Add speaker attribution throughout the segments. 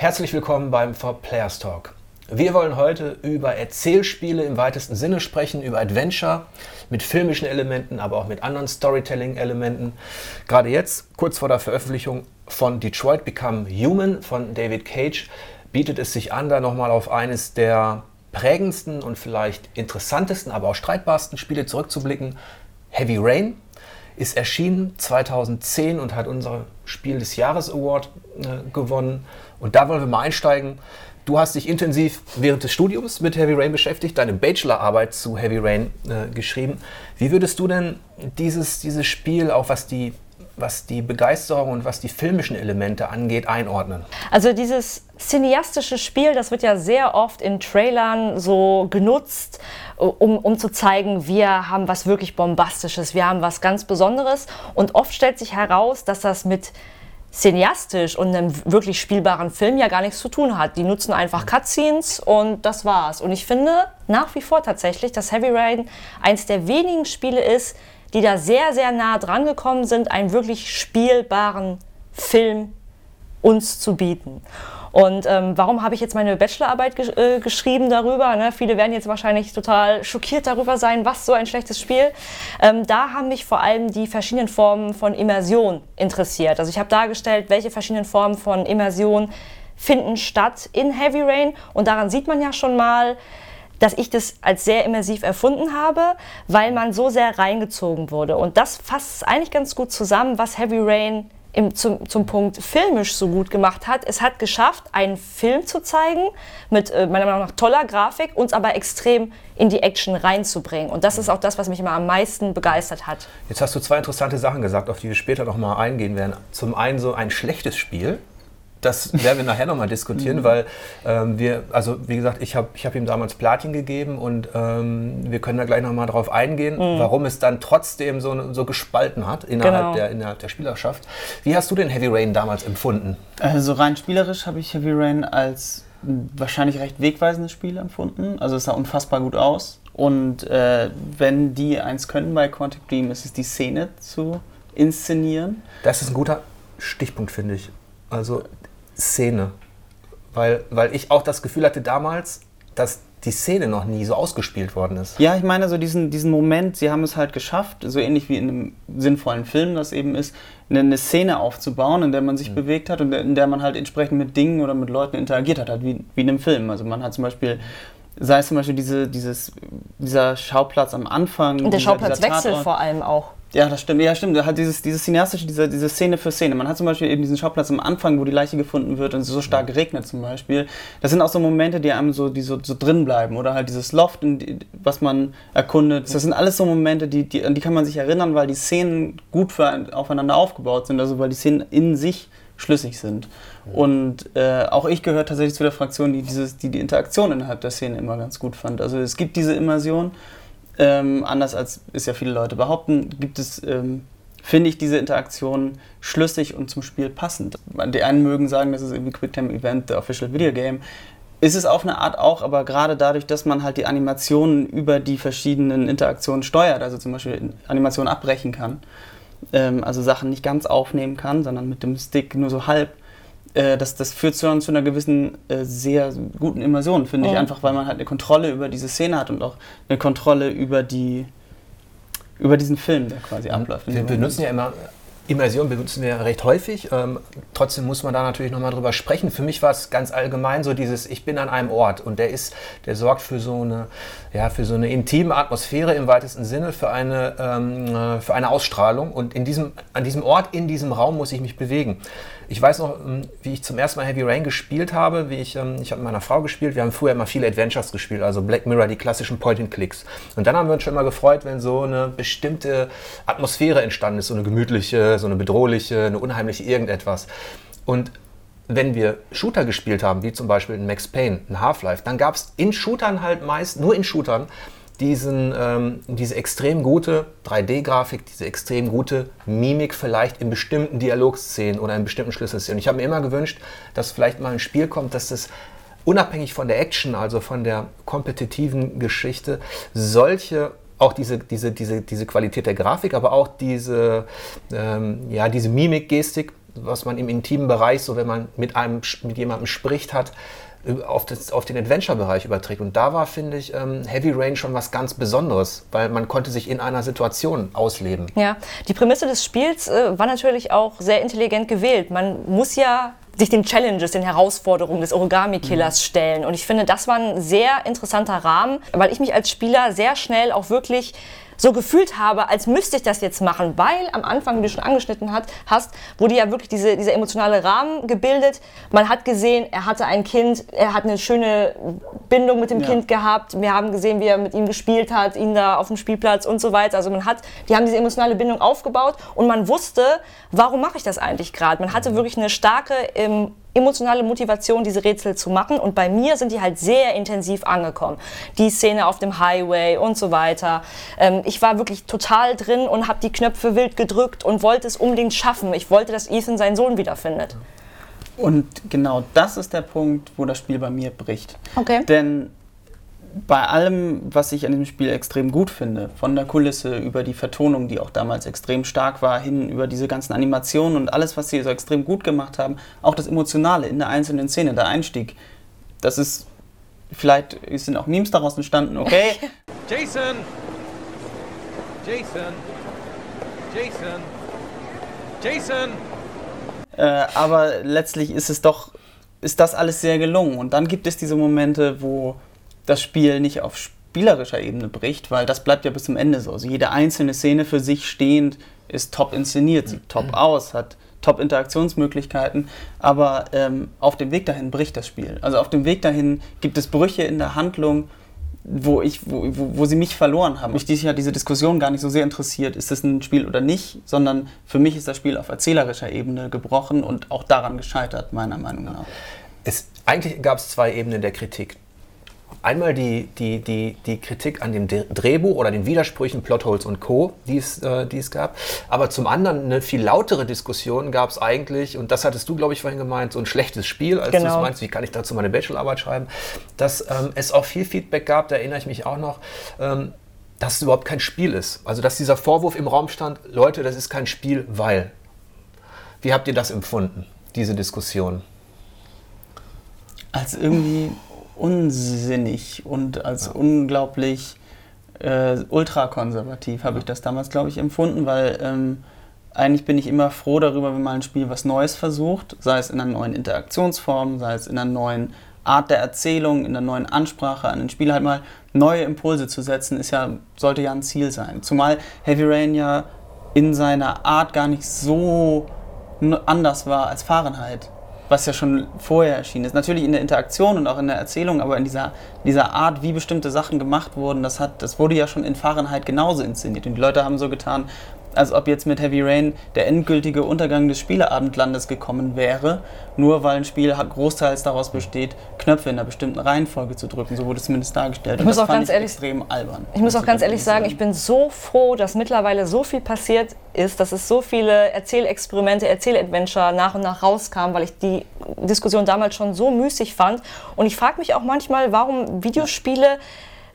Speaker 1: Herzlich willkommen beim For Players Talk. Wir wollen heute über Erzählspiele im weitesten Sinne sprechen, über Adventure mit filmischen Elementen, aber auch mit anderen Storytelling-Elementen. Gerade jetzt, kurz vor der Veröffentlichung von Detroit Become Human von David Cage, bietet es sich an, da nochmal auf eines der prägendsten und vielleicht interessantesten, aber auch streitbarsten Spiele zurückzublicken. Heavy Rain ist erschienen 2010 und hat unser Spiel des Jahres Award äh, gewonnen. Und da wollen wir mal einsteigen. Du hast dich intensiv während des Studiums mit Heavy Rain beschäftigt, deine Bachelorarbeit zu Heavy Rain äh, geschrieben. Wie würdest du denn dieses, dieses Spiel, auch was die, was die Begeisterung und was die filmischen Elemente angeht, einordnen?
Speaker 2: Also dieses cineastische Spiel, das wird ja sehr oft in Trailern so genutzt, um, um zu zeigen, wir haben was wirklich Bombastisches, wir haben was ganz Besonderes. Und oft stellt sich heraus, dass das mit cineastisch und einem wirklich spielbaren Film ja gar nichts zu tun hat. Die nutzen einfach Cutscenes und das war's. Und ich finde nach wie vor tatsächlich, dass Heavy Rain eins der wenigen Spiele ist, die da sehr, sehr nah dran gekommen sind, einen wirklich spielbaren Film uns zu bieten. Und ähm, warum habe ich jetzt meine Bachelorarbeit gesch äh, geschrieben darüber? Ne? Viele werden jetzt wahrscheinlich total schockiert darüber sein, was so ein schlechtes Spiel. Ähm, da haben mich vor allem die verschiedenen Formen von Immersion interessiert. Also ich habe dargestellt, welche verschiedenen Formen von Immersion finden statt in Heavy Rain. Und daran sieht man ja schon mal, dass ich das als sehr immersiv erfunden habe, weil man so sehr reingezogen wurde. Und das fasst eigentlich ganz gut zusammen, was Heavy Rain im, zum, zum Punkt filmisch so gut gemacht hat. Es hat geschafft, einen Film zu zeigen mit äh, meiner Meinung nach toller Grafik, uns aber extrem in die Action reinzubringen. Und das ist auch das, was mich immer am meisten begeistert hat.
Speaker 1: Jetzt hast du zwei interessante Sachen gesagt, auf die wir später noch mal eingehen werden. Zum einen so ein schlechtes Spiel, das werden wir nachher nochmal diskutieren, mhm. weil ähm, wir, also wie gesagt, ich habe ich hab ihm damals Platin gegeben und ähm, wir können da gleich nochmal drauf eingehen, mhm. warum es dann trotzdem so, so gespalten hat innerhalb, genau. der, innerhalb der Spielerschaft. Wie hast du den Heavy Rain damals empfunden?
Speaker 3: Also rein spielerisch habe ich Heavy Rain als wahrscheinlich recht wegweisendes Spiel empfunden. Also es sah unfassbar gut aus. Und äh, wenn die eins können bei Quantic Dream, ist es die Szene zu inszenieren.
Speaker 1: Das ist ein guter Stichpunkt, finde ich. Also Szene. Weil, weil ich auch das Gefühl hatte damals, dass die Szene noch nie so ausgespielt worden ist.
Speaker 3: Ja, ich meine, so diesen, diesen Moment, sie haben es halt geschafft, so ähnlich wie in einem sinnvollen Film das eben ist, eine, Szene aufzubauen, in der man sich mhm. bewegt hat und in der man halt entsprechend mit Dingen oder mit Leuten interagiert hat, halt wie, wie in einem Film. Also man hat zum Beispiel sei es zum Beispiel diese, dieses, dieser Schauplatz am Anfang.
Speaker 2: Und der Schauplatzwechsel vor allem auch.
Speaker 3: Ja, das stimmt. Ja, stimmt. Hat dieses, dieses cineastische, diese, diese Szene für Szene. Man hat zum Beispiel eben diesen Schauplatz am Anfang, wo die Leiche gefunden wird und es so stark regnet zum Beispiel. Das sind auch so Momente, die einem so, die so, so drin bleiben. Oder halt dieses Loft, die, was man erkundet. Das sind alles so Momente, die, die, an die kann man sich erinnern, weil die Szenen gut für, aufeinander aufgebaut sind. Also weil die Szenen in sich schlüssig sind. Und äh, auch ich gehöre tatsächlich zu der Fraktion, die, dieses, die die Interaktion innerhalb der Szene immer ganz gut fand. Also es gibt diese Immersion ähm, anders als es ja viele Leute behaupten, gibt es, ähm, finde ich, diese Interaktion schlüssig und zum Spiel passend. Die einen mögen sagen, das ist irgendwie Quicktime Event, the official video game. Ist es auf eine Art auch, aber gerade dadurch, dass man halt die Animationen über die verschiedenen Interaktionen steuert, also zum Beispiel Animationen abbrechen kann, ähm, also Sachen nicht ganz aufnehmen kann, sondern mit dem Stick nur so halb, äh, das, das führt zu, zu einer gewissen äh, sehr guten Immersion, finde oh. ich, einfach weil man halt eine Kontrolle über diese Szene hat und auch eine Kontrolle über die über diesen Film, der quasi abläuft.
Speaker 1: Wir benutzen ja immer Immersion benutzen wir recht häufig. Ähm, trotzdem muss man da natürlich nochmal drüber sprechen. Für mich war es ganz allgemein so dieses, ich bin an einem Ort und der ist, der sorgt für so eine, ja, für so eine intime Atmosphäre im weitesten Sinne, für eine, ähm, äh, für eine Ausstrahlung. Und in diesem, an diesem Ort, in diesem Raum muss ich mich bewegen. Ich weiß noch, ähm, wie ich zum ersten Mal Heavy Rain gespielt habe, wie ich, ähm, ich habe mit meiner Frau gespielt. Wir haben früher immer viele Adventures gespielt, also Black Mirror, die klassischen Point-and-Clicks. Und dann haben wir uns schon immer gefreut, wenn so eine bestimmte Atmosphäre entstanden ist, so eine gemütliche, so eine bedrohliche, eine unheimliche irgendetwas. Und wenn wir Shooter gespielt haben, wie zum Beispiel in Max Payne, in Half-Life, dann gab es in Shootern halt meist, nur in Shootern, diesen, ähm, diese extrem gute 3D-Grafik, diese extrem gute Mimik vielleicht in bestimmten Dialogszenen oder in bestimmten Schlüsselszenen. Ich habe mir immer gewünscht, dass vielleicht mal ein Spiel kommt, dass das unabhängig von der Action, also von der kompetitiven Geschichte, solche auch diese, diese, diese, diese Qualität der Grafik, aber auch diese, ähm, ja, diese Mimik, Gestik was man im intimen Bereich, so wenn man mit einem mit jemandem spricht hat, auf, das, auf den Adventure-Bereich überträgt. Und da war, finde ich, ähm, Heavy Rain schon was ganz Besonderes, weil man konnte sich in einer Situation ausleben.
Speaker 2: Ja, die Prämisse des Spiels äh, war natürlich auch sehr intelligent gewählt. Man muss ja sich den Challenges, den Herausforderungen des Origami-Killers mhm. stellen. Und ich finde, das war ein sehr interessanter Rahmen, weil ich mich als Spieler sehr schnell auch wirklich so gefühlt habe, als müsste ich das jetzt machen, weil am Anfang, wie du schon angeschnitten hat, hast, wurde ja wirklich diese, dieser emotionale Rahmen gebildet. Man hat gesehen, er hatte ein Kind, er hat eine schöne Bindung mit dem ja. Kind gehabt. Wir haben gesehen, wie er mit ihm gespielt hat, ihn da auf dem Spielplatz und so weiter. Also man hat, die haben diese emotionale Bindung aufgebaut und man wusste, warum mache ich das eigentlich gerade. Man hatte wirklich eine starke ähm, emotionale Motivation, diese Rätsel zu machen. Und bei mir sind die halt sehr intensiv angekommen. Die Szene auf dem Highway und so weiter. Ähm, ich war wirklich total drin und habe die Knöpfe wild gedrückt und wollte es unbedingt schaffen. Ich wollte, dass Ethan seinen Sohn wiederfindet.
Speaker 3: Und genau das ist der Punkt, wo das Spiel bei mir bricht.
Speaker 2: Okay.
Speaker 3: Denn bei allem, was ich an dem Spiel extrem gut finde, von der Kulisse über die Vertonung, die auch damals extrem stark war, hin über diese ganzen Animationen und alles, was sie so extrem gut gemacht haben, auch das Emotionale in der einzelnen Szene, der Einstieg, das ist, vielleicht sind auch Memes daraus entstanden, okay? Jason! Jason! Jason! Jason! Äh, aber letztlich ist es doch, ist das alles sehr gelungen. Und dann gibt es diese Momente, wo das Spiel nicht auf spielerischer Ebene bricht, weil das bleibt ja bis zum Ende so. Also jede einzelne Szene für sich stehend ist top inszeniert, sieht top aus, hat top Interaktionsmöglichkeiten, aber ähm, auf dem Weg dahin bricht das Spiel. Also auf dem Weg dahin gibt es Brüche in der Handlung, wo, ich, wo, wo, wo sie mich verloren haben. Mich ja diese Diskussion gar nicht so sehr interessiert, ist es ein Spiel oder nicht, sondern für mich ist das Spiel auf erzählerischer Ebene gebrochen und auch daran gescheitert, meiner Meinung nach.
Speaker 1: Es, eigentlich gab es zwei Ebenen der Kritik. Einmal die, die, die, die Kritik an dem Drehbuch oder den Widersprüchen, Plotholes und Co., die es, äh, die es gab. Aber zum anderen eine viel lautere Diskussion gab es eigentlich, und das hattest du, glaube ich, vorhin gemeint, so ein schlechtes Spiel, als genau. du meinst, wie kann ich dazu meine Bachelorarbeit schreiben, dass ähm, es auch viel Feedback gab, da erinnere ich mich auch noch, ähm, dass es überhaupt kein Spiel ist. Also dass dieser Vorwurf im Raum stand, Leute, das ist kein Spiel, weil. Wie habt ihr das empfunden, diese Diskussion?
Speaker 3: Als irgendwie unsinnig und als ja. unglaublich äh, ultrakonservativ habe ich das damals, glaube ich, empfunden, weil ähm, eigentlich bin ich immer froh darüber, wenn mal ein Spiel was Neues versucht, sei es in einer neuen Interaktionsform, sei es in einer neuen Art der Erzählung, in einer neuen Ansprache an den Spieler halt mal neue Impulse zu setzen, ist ja, sollte ja ein Ziel sein. Zumal Heavy Rain ja in seiner Art gar nicht so anders war als Fahrenheit was ja schon vorher erschienen ist. Natürlich in der Interaktion und auch in der Erzählung, aber in dieser, dieser Art, wie bestimmte Sachen gemacht wurden, das, hat, das wurde ja schon in Fahrenheit genauso inszeniert. Und die Leute haben so getan, als ob jetzt mit Heavy Rain der endgültige Untergang des Spieleabendlandes gekommen wäre, nur weil ein Spiel großteils daraus besteht, Knöpfe in einer bestimmten Reihenfolge zu drücken. So wurde es zumindest dargestellt.
Speaker 2: Ich muss auch ganz ehrlich, extrem albern. Ich muss auch ganz ehrlich sagen, ich bin so froh, dass mittlerweile so viel passiert ist, dass es so viele Erzählexperimente, Erzähladventure nach und nach rauskamen, weil ich die Diskussion damals schon so müßig fand. Und ich frage mich auch manchmal, warum Videospiele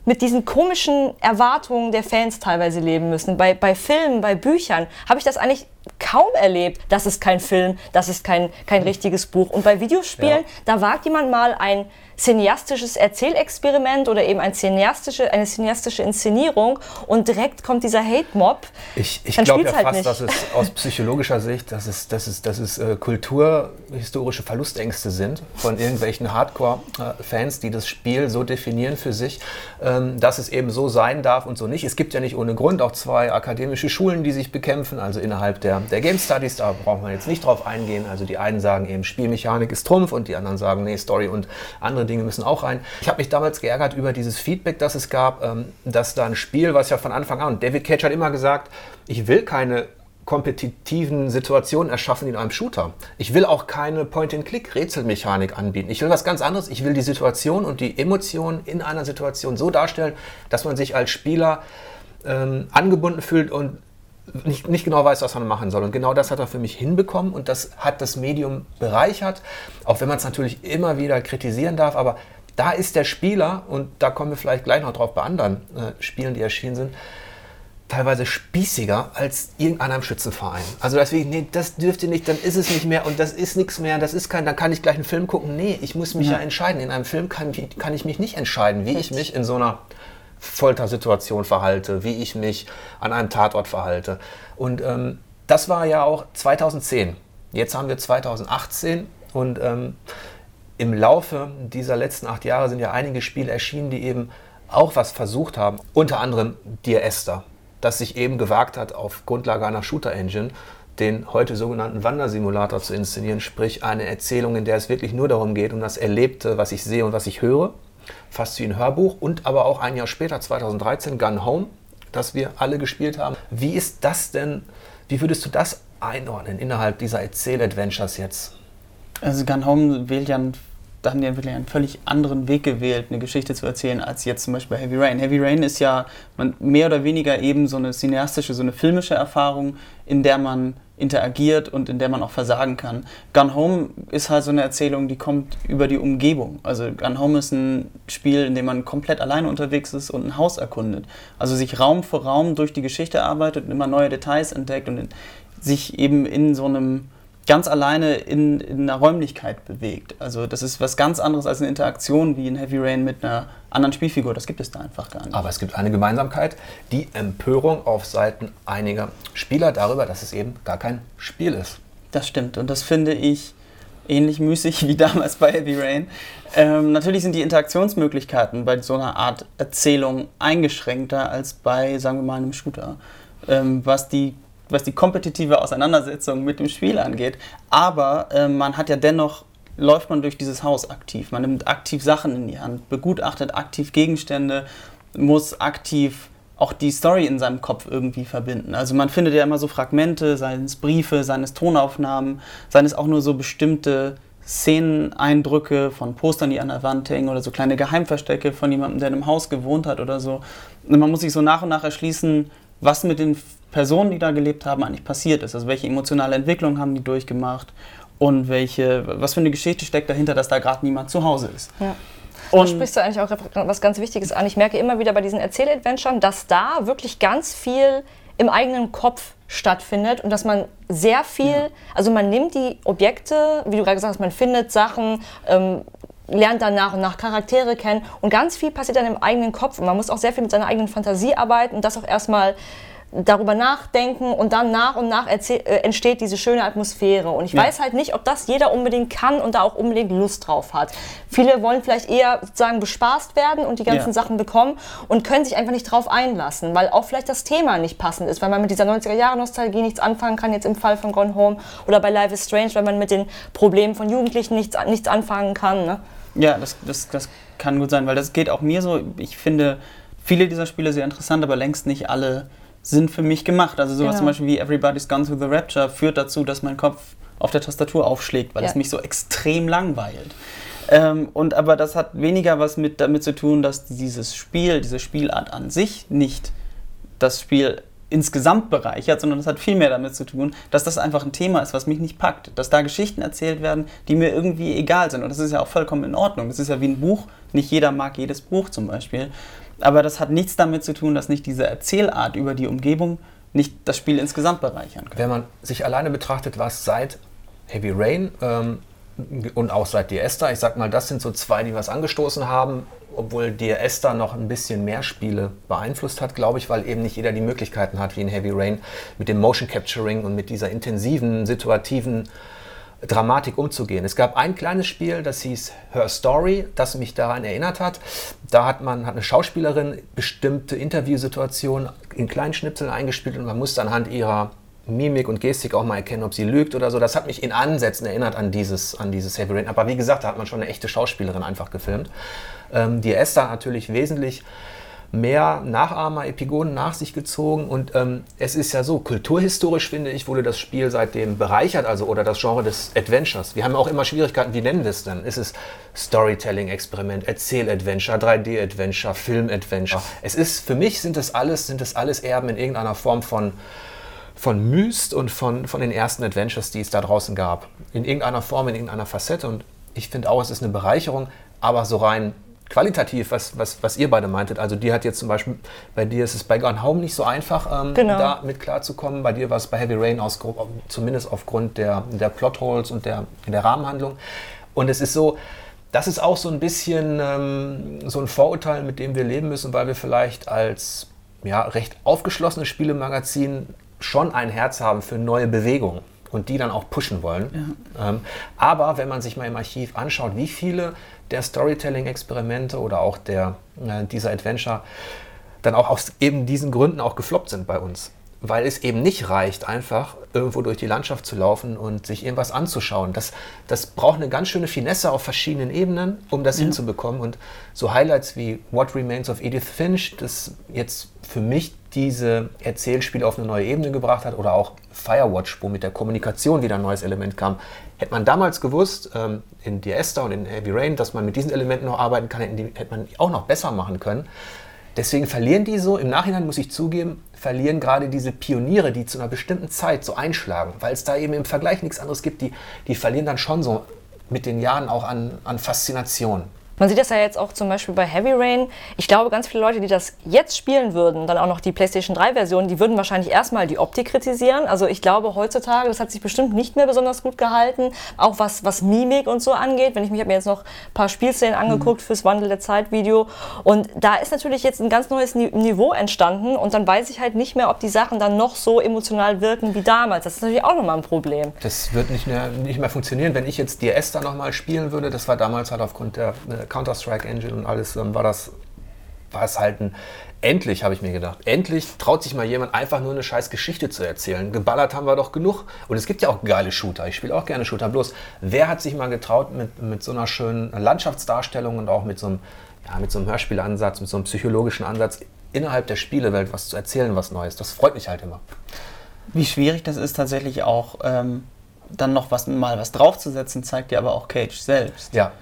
Speaker 2: mit diesen komischen Erwartungen der Fans teilweise leben müssen. Bei, bei Filmen, bei Büchern habe ich das eigentlich kaum erlebt. Das ist kein Film, das ist kein, kein richtiges Buch. Und bei Videospielen, ja. da wagt jemand mal ein cineastisches Erzählexperiment oder eben ein cineastische, eine cineastische Inszenierung und direkt kommt dieser Hate-Mob.
Speaker 1: Ich, ich glaube ja halt fast, nicht. dass es aus psychologischer Sicht, dass es, dass es, dass es äh, kulturhistorische Verlustängste sind von irgendwelchen Hardcore-Fans, die das Spiel so definieren für sich, ähm, dass es eben so sein darf und so nicht. Es gibt ja nicht ohne Grund auch zwei akademische Schulen, die sich bekämpfen, also innerhalb der, der Game Studies, da braucht man jetzt nicht drauf eingehen. Also die einen sagen eben Spielmechanik ist Trumpf und die anderen sagen, nee, Story und andere andere Dinge müssen auch rein. Ich habe mich damals geärgert über dieses Feedback, das es gab, ähm, dass da ein Spiel, was ja von Anfang an, David Cage hat immer gesagt, ich will keine kompetitiven Situationen erschaffen in einem Shooter. Ich will auch keine Point-and-Click-Rätselmechanik anbieten. Ich will was ganz anderes. Ich will die Situation und die Emotionen in einer Situation so darstellen, dass man sich als Spieler ähm, angebunden fühlt und nicht, nicht genau weiß, was man machen soll. Und genau das hat er für mich hinbekommen und das hat das Medium bereichert, auch wenn man es natürlich immer wieder kritisieren darf, aber da ist der Spieler, und da kommen wir vielleicht gleich noch drauf bei anderen äh, Spielen, die erschienen sind, teilweise spießiger als irgendeiner im Schützenverein. Also deswegen, nee, das dürft ihr nicht, dann ist es nicht mehr und das ist nichts mehr, das ist kein, dann kann ich gleich einen Film gucken. Nee, ich muss mich ja, ja entscheiden. In einem Film kann, kann ich mich nicht entscheiden, wie ich mich in so einer Foltersituation verhalte, wie ich mich an einem Tatort verhalte. Und ähm, das war ja auch 2010. Jetzt haben wir 2018 und ähm, im Laufe dieser letzten acht Jahre sind ja einige Spiele erschienen, die eben auch was versucht haben. Unter anderem Dear Esther, das sich eben gewagt hat, auf Grundlage einer Shooter-Engine den heute sogenannten Wandersimulator zu inszenieren, sprich eine Erzählung, in der es wirklich nur darum geht, um das Erlebte, was ich sehe und was ich höre, fast wie ein Hörbuch und aber auch ein Jahr später, 2013, Gun Home, das wir alle gespielt haben. Wie ist das denn, wie würdest du das einordnen innerhalb dieser Erzähl-Adventures jetzt?
Speaker 3: Also Gun Home wählt ja einen, da haben die wirklich einen völlig anderen Weg gewählt, eine Geschichte zu erzählen, als jetzt zum Beispiel bei Heavy Rain. Heavy Rain ist ja mehr oder weniger eben so eine cineastische, so eine filmische Erfahrung, in der man interagiert und in der man auch versagen kann. Gun Home ist halt so eine Erzählung, die kommt über die Umgebung. Also Gun Home ist ein Spiel, in dem man komplett alleine unterwegs ist und ein Haus erkundet. Also sich Raum für Raum durch die Geschichte arbeitet und immer neue Details entdeckt und sich eben in so einem ganz alleine in, in einer Räumlichkeit bewegt. Also das ist was ganz anderes als eine Interaktion wie in Heavy Rain mit einer anderen Spielfigur. Das gibt es da einfach gar nicht.
Speaker 1: Aber es gibt eine Gemeinsamkeit, die Empörung auf Seiten einiger Spieler darüber, dass es eben gar kein Spiel ist.
Speaker 3: Das stimmt und das finde ich ähnlich müßig wie damals bei Heavy Rain. Ähm, natürlich sind die Interaktionsmöglichkeiten bei so einer Art Erzählung eingeschränkter als bei, sagen wir mal, einem Shooter. Ähm, was die was die kompetitive Auseinandersetzung mit dem Spiel angeht. Aber äh, man hat ja dennoch, läuft man durch dieses Haus aktiv. Man nimmt aktiv Sachen in die Hand, begutachtet aktiv Gegenstände, muss aktiv auch die Story in seinem Kopf irgendwie verbinden. Also man findet ja immer so Fragmente, seien es Briefe, seien es Tonaufnahmen, seien es auch nur so bestimmte Szeneneindrücke von Postern, die an der Wand hängen oder so kleine Geheimverstecke von jemandem, der in einem Haus gewohnt hat oder so. Und man muss sich so nach und nach erschließen, was mit den Personen, die da gelebt haben, eigentlich passiert ist. Also welche emotionale Entwicklung haben die durchgemacht und welche, was für eine Geschichte steckt dahinter, dass da gerade niemand zu Hause ist.
Speaker 2: Ja. Und da sprichst du eigentlich auch was ganz Wichtiges an. Ich merke immer wieder bei diesen Erzähladventuren, dass da wirklich ganz viel im eigenen Kopf stattfindet und dass man sehr viel, ja. also man nimmt die Objekte, wie du gerade gesagt hast, man findet Sachen, ähm, lernt dann nach und nach Charaktere kennen und ganz viel passiert dann im eigenen Kopf und man muss auch sehr viel mit seiner eigenen Fantasie arbeiten und das auch erstmal darüber nachdenken und dann nach und nach äh, entsteht diese schöne Atmosphäre. Und ich ja. weiß halt nicht, ob das jeder unbedingt kann und da auch unbedingt Lust drauf hat. Viele wollen vielleicht eher sozusagen bespaßt werden und die ganzen ja. Sachen bekommen und können sich einfach nicht drauf einlassen, weil auch vielleicht das Thema nicht passend ist, weil man mit dieser 90er-Jahre-Nostalgie nichts anfangen kann, jetzt im Fall von Gone Home oder bei Life is Strange, weil man mit den Problemen von Jugendlichen nichts, nichts anfangen kann. Ne?
Speaker 3: Ja, das, das, das kann gut sein, weil das geht auch mir so. Ich finde viele dieser Spiele sehr interessant, aber längst nicht alle sind für mich gemacht. Also sowas genau. zum Beispiel wie Everybody's Gone Through the Rapture führt dazu, dass mein Kopf auf der Tastatur aufschlägt, weil ja. es mich so extrem langweilt. Ähm, und aber das hat weniger was mit damit zu tun, dass dieses Spiel, diese Spielart an sich nicht das Spiel insgesamt bereichert, sondern das hat viel mehr damit zu tun, dass das einfach ein Thema ist, was mich nicht packt. Dass da Geschichten erzählt werden, die mir irgendwie egal sind. Und das ist ja auch vollkommen in Ordnung. Das ist ja wie ein Buch. Nicht jeder mag jedes Buch zum Beispiel. Aber das hat nichts damit zu tun, dass nicht diese Erzählart über die Umgebung nicht das Spiel insgesamt bereichern kann.
Speaker 1: Wenn man sich alleine betrachtet, was seit Heavy Rain ähm, und auch seit Die Esther, ich sag mal, das sind so zwei, die was angestoßen haben, obwohl Die Esther noch ein bisschen mehr Spiele beeinflusst hat, glaube ich, weil eben nicht jeder die Möglichkeiten hat, wie in Heavy Rain, mit dem Motion Capturing und mit dieser intensiven, situativen Dramatik umzugehen. Es gab ein kleines Spiel, das hieß Her Story, das mich daran erinnert hat. Da hat man hat eine Schauspielerin bestimmte Interviewsituationen in kleinen Schnipseln eingespielt und man musste anhand ihrer Mimik und Gestik auch mal erkennen, ob sie lügt oder so. Das hat mich in Ansätzen erinnert an dieses, an dieses Heavy Rain. Aber wie gesagt, da hat man schon eine echte Schauspielerin einfach gefilmt. Ähm, die Esther natürlich wesentlich mehr Nachahmer, Epigonen nach sich gezogen. Und ähm, es ist ja so, kulturhistorisch finde ich, wurde das Spiel seitdem bereichert, also oder das Genre des Adventures. Wir haben auch immer Schwierigkeiten, wie nennen wir es denn? Ist es Storytelling-Experiment, Erzähl-Adventure, 3D-Adventure, Film-Adventure? Es ist, für mich sind das alles, sind das alles Erben in irgendeiner Form von von Myst und von, von den ersten Adventures, die es da draußen gab. In irgendeiner Form, in irgendeiner Facette. Und ich finde auch, es ist eine Bereicherung, aber so rein qualitativ, was, was, was ihr beide meintet. Also die hat jetzt zum Beispiel, bei dir ist es bei Gone Home nicht so einfach, ähm,
Speaker 2: Genau.
Speaker 1: da mit klarzukommen. Bei dir war es bei Heavy Rain aus, zumindest aufgrund der, der Plotholes und der, der Rahmenhandlung. Und es ist so, das ist auch so ein bisschen ähm, so ein Vorurteil, mit dem wir leben müssen, weil wir vielleicht als ja, recht aufgeschlossenes Spielemagazin schon ein Herz haben für neue Bewegungen und die dann auch pushen wollen. Ähm, aber wenn man sich mal im Archiv anschaut, wie viele der Storytelling-Experimente oder auch der, äh, dieser Adventure dann auch aus eben diesen Gründen auch gefloppt sind bei uns. Weil es eben nicht reicht, einfach irgendwo durch die Landschaft zu laufen und sich irgendwas anzuschauen. Das, das braucht eine ganz schöne Finesse auf verschiedenen Ebenen, um das hinzubekommen. Und so Highlights wie What Remains of Edith Finch, das jetzt für mich diese Erzählspiele auf eine neue Ebene gebracht hat, oder auch Firewatch, wo mit der Kommunikation wieder ein neues Element kam. Hätte man damals gewusst, ähm, in Esther und in Heavy Rain, dass man mit diesen Elementen noch arbeiten kann, hätte man auch noch besser machen können. Deswegen verlieren die so, im Nachhinein muss ich zugeben, verlieren gerade diese Pioniere, die zu einer bestimmten Zeit so einschlagen, weil es da eben im Vergleich nichts anderes gibt, die, die verlieren dann schon so mit den Jahren auch an, an Faszination.
Speaker 2: Man sieht das ja jetzt auch zum Beispiel bei Heavy Rain. Ich glaube, ganz viele Leute, die das jetzt spielen würden, dann auch noch die PlayStation 3-Version, die würden wahrscheinlich erstmal die Optik kritisieren. Also ich glaube heutzutage, das hat sich bestimmt nicht mehr besonders gut gehalten, auch was, was Mimik und so angeht. Wenn ich mich habe mir jetzt noch ein paar Spielszenen angeguckt fürs Wandel der Zeit Video und da ist natürlich jetzt ein ganz neues Ni- Niveau entstanden und dann weiß ich halt nicht mehr, ob die Sachen dann noch so emotional wirken wie damals. Das ist natürlich auch nochmal ein Problem.
Speaker 1: Das wird nicht mehr, nicht mehr funktionieren. Wenn ich jetzt Dear Esther nochmal spielen würde, das war damals halt aufgrund der äh, Counter-Strike-Engine und alles, ähm, war das war es halt ein. Endlich, habe ich mir gedacht. Endlich traut sich mal jemand einfach nur eine scheiß Geschichte zu erzählen. Geballert haben wir doch genug. Und es gibt ja auch geile Shooter. Ich spiele auch gerne Shooter. Bloß, wer hat sich mal getraut, mit, mit so einer schönen Landschaftsdarstellung und auch mit so einem, ja, mit so einem Hörspielansatz, mit so einem psychologischen Ansatz innerhalb der Spielewelt was zu erzählen, was Neues? Das freut mich halt immer.
Speaker 3: Wie schwierig das ist, tatsächlich auch ähm, dann noch was, mal was draufzusetzen, zeigt ja aber auch Cage selbst.
Speaker 1: Ja,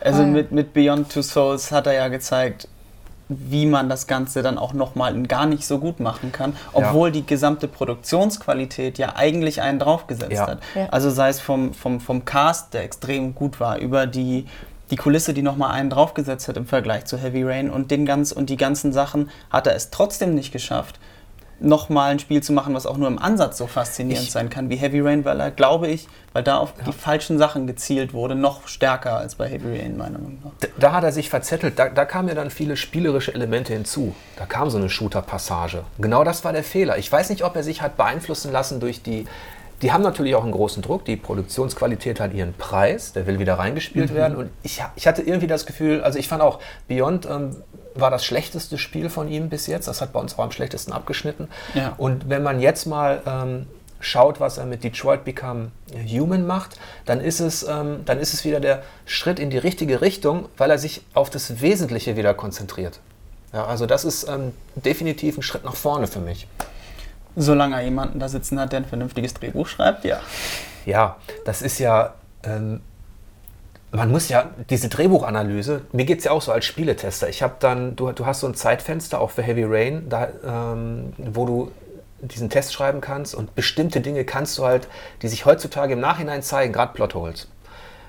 Speaker 3: Also
Speaker 2: Ah, ja.
Speaker 3: mit, mit Beyond Two Souls hat er ja gezeigt, wie man das Ganze dann auch nochmal gar nicht so gut machen kann, obwohl die gesamte Produktionsqualität ja eigentlich einen draufgesetzt
Speaker 1: Ja.
Speaker 3: hat.
Speaker 2: Ja.
Speaker 3: Also sei es vom, vom, vom Cast, der extrem gut war, über die, die Kulisse, die nochmal einen draufgesetzt hat im Vergleich zu Heavy Rain und, den ganz, und die ganzen Sachen, hat er es trotzdem nicht geschafft, nochmal ein Spiel zu machen, was auch nur im Ansatz so faszinierend
Speaker 1: Ich-
Speaker 3: sein kann wie Heavy Rain, weil er, glaube ich, weil da auf die falschen Sachen gezielt wurde, noch stärker als bei Heavy Rain, meiner Meinung nach.
Speaker 1: Da, da hat er sich verzettelt. Da, da kamen ja dann viele spielerische Elemente hinzu. Da kam so eine Shooter-Passage. Genau das war der Fehler. Ich weiß nicht, ob er sich hat beeinflussen lassen durch die. Die haben natürlich auch einen großen Druck. Die Produktionsqualität hat ihren Preis. Der will wieder reingespielt werden. Und ich, ich hatte irgendwie das Gefühl, also ich fand auch, Beyond ähm, war das schlechteste Spiel von ihm bis jetzt. Das hat bei uns auch am schlechtesten abgeschnitten.
Speaker 3: Ja.
Speaker 1: Und wenn man jetzt mal ähm, schaut, was er mit Detroit Become Human macht, dann ist, es, ähm, dann ist es wieder der Schritt in die richtige Richtung, weil er sich auf das Wesentliche wieder konzentriert. Ja, also das ist ähm, definitiv ein Schritt nach vorne für mich.
Speaker 3: Solange er jemanden da sitzen hat, der ein vernünftiges Drehbuch schreibt, ja.
Speaker 1: Ja, das ist ja, ähm, man muss ja diese Drehbuchanalyse, mir geht es ja auch so als Spieletester. Ich habe dann, du, du hast so ein Zeitfenster auch für Heavy Rain, da, ähm, wo du diesen Test schreiben kannst und bestimmte Dinge kannst du halt, die sich heutzutage im Nachhinein zeigen, gerade Plotholes.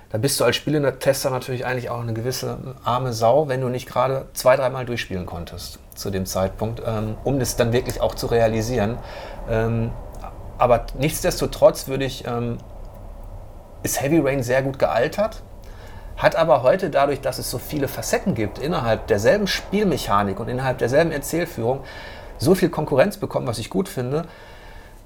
Speaker 1: Da bist du als Spieletester natürlich eigentlich auch eine gewisse arme Sau, wenn du nicht gerade zwei, dreimal durchspielen konntest zu dem Zeitpunkt, ähm, um das dann wirklich auch zu realisieren. Ähm, aber nichtsdestotrotz würde ich, ähm, ist Heavy Rain sehr gut gealtert, hat aber heute dadurch, dass es so viele Facetten gibt innerhalb derselben Spielmechanik und innerhalb derselben Erzählführung, so viel Konkurrenz bekommen, was ich gut finde,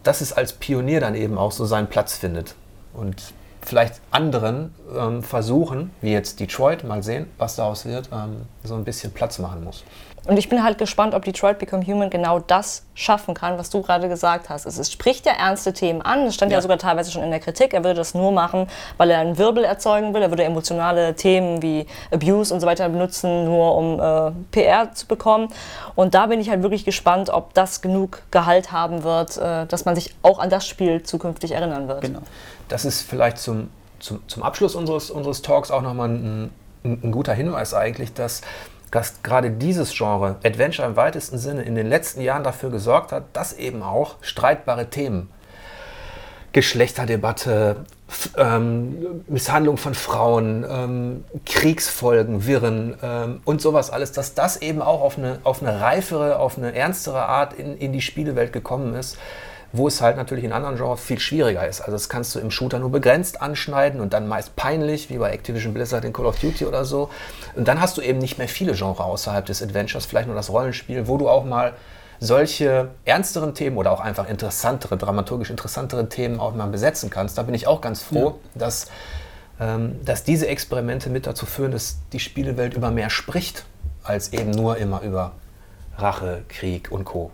Speaker 1: dass es als Pionier dann eben auch so seinen Platz findet. Und vielleicht anderen ähm, versuchen, wie jetzt Detroit, mal sehen, was daraus wird, ähm, so ein bisschen Platz machen muss.
Speaker 2: Und ich bin halt gespannt, ob Detroit Become Human genau das schaffen kann, was du gerade gesagt hast. Es spricht ja ernste Themen an. Es stand ja.
Speaker 3: Ja.
Speaker 2: sogar teilweise schon in der Kritik. Er würde das nur machen, weil er einen Wirbel erzeugen will. Er würde emotionale Themen wie Abuse und so weiter benutzen, nur um äh, PR zu bekommen. Und da bin ich halt wirklich gespannt, ob das genug Gehalt haben wird, äh, dass man sich auch an das Spiel zukünftig erinnern wird.
Speaker 3: Genau.
Speaker 1: Das ist vielleicht zum, zum, zum Abschluss unseres, unseres Talks auch nochmal ein, ein, ein guter Hinweis eigentlich, dass, dass gerade dieses Genre, Adventure im weitesten Sinne, in den letzten Jahren dafür gesorgt hat, dass eben auch streitbare Themen Geschlechterdebatte, ähm, Misshandlung von Frauen, ähm, Kriegsfolgen, Wirren ähm, und sowas alles, dass das eben auch auf eine, auf eine reifere, auf eine ernstere Art in, in die Spielewelt gekommen ist, wo es halt natürlich in anderen Genres viel schwieriger ist. Also das kannst du im Shooter nur begrenzt anschneiden und dann meist peinlich, wie bei Activision Blizzard in Call of Duty oder so. Und dann hast du eben nicht mehr viele Genres außerhalb des Adventures, vielleicht nur das Rollenspiel, wo du auch mal solche ernsteren Themen oder auch einfach interessantere, dramaturgisch interessantere Themen auch mal besetzen kannst. Da bin ich auch ganz froh, ja. dass, ähm, dass diese Experimente mit dazu führen, dass die Spielewelt über mehr spricht, als eben nur immer über Rache, Krieg und Co.